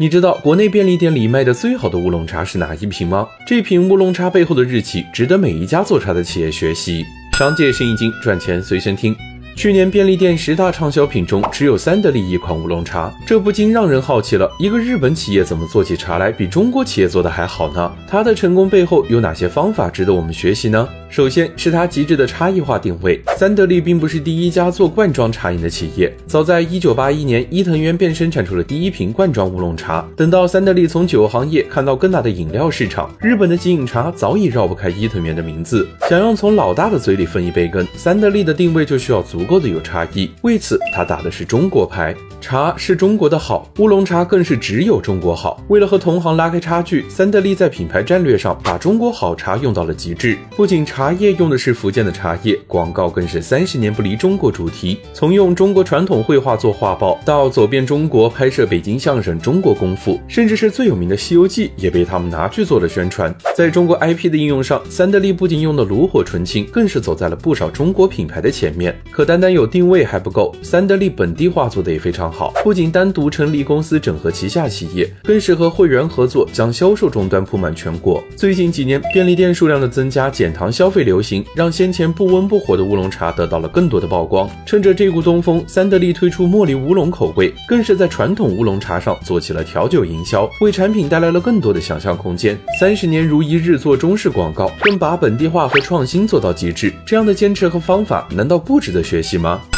你知道国内便利店里卖的最好的乌龙茶是哪一瓶吗？这瓶乌龙茶背后的日期值得每一家做茶的企业学习。商界生意经，赚钱随身听。去年便利店十大畅销品中只有三得利一款乌龙茶，这不禁让人好奇了：一个日本企业怎么做起茶来比中国企业做的还好呢？它的成功背后有哪些方法值得我们学习呢？首先是它极致的差异化定位。三得利并不是第一家做罐装茶饮的企业，早在一九八一年，伊藤园便生产出了第一瓶罐装乌龙茶。等到三得利从酒行业看到更大的饮料市场，日本的即饮茶早已绕不开伊藤园的名字。想要从老大的嘴里分一杯羹，三得利的定位就需要足够的有差异。为此，他打的是中国牌。茶是中国的好，乌龙茶更是只有中国好。为了和同行拉开差距，三得利在品牌战略上把中国好茶用到了极致。不仅茶叶用的是福建的茶叶，广告更是三十年不离中国主题。从用中国传统绘画做画报，到走遍中国拍摄北京相声《中国功夫》，甚至是最有名的《西游记》也被他们拿去做了宣传。在中国 IP 的应用上，三得利不仅用的炉火纯青，更是走在了不少中国品牌的前面。可单单有定位还不够，三得利本地化做的也非常。好，不仅单独成立公司整合旗下企业，更是和会员合作，将销售终端铺满全国。最近几年，便利店数量的增加，减糖消费流行，让先前不温不火的乌龙茶得到了更多的曝光。趁着这股东风，三得利推出茉莉乌龙口味，更是在传统乌龙茶上做起了调酒营销，为产品带来了更多的想象空间。三十年如一日做中式广告，更把本地化和创新做到极致，这样的坚持和方法，难道不值得学学习吗？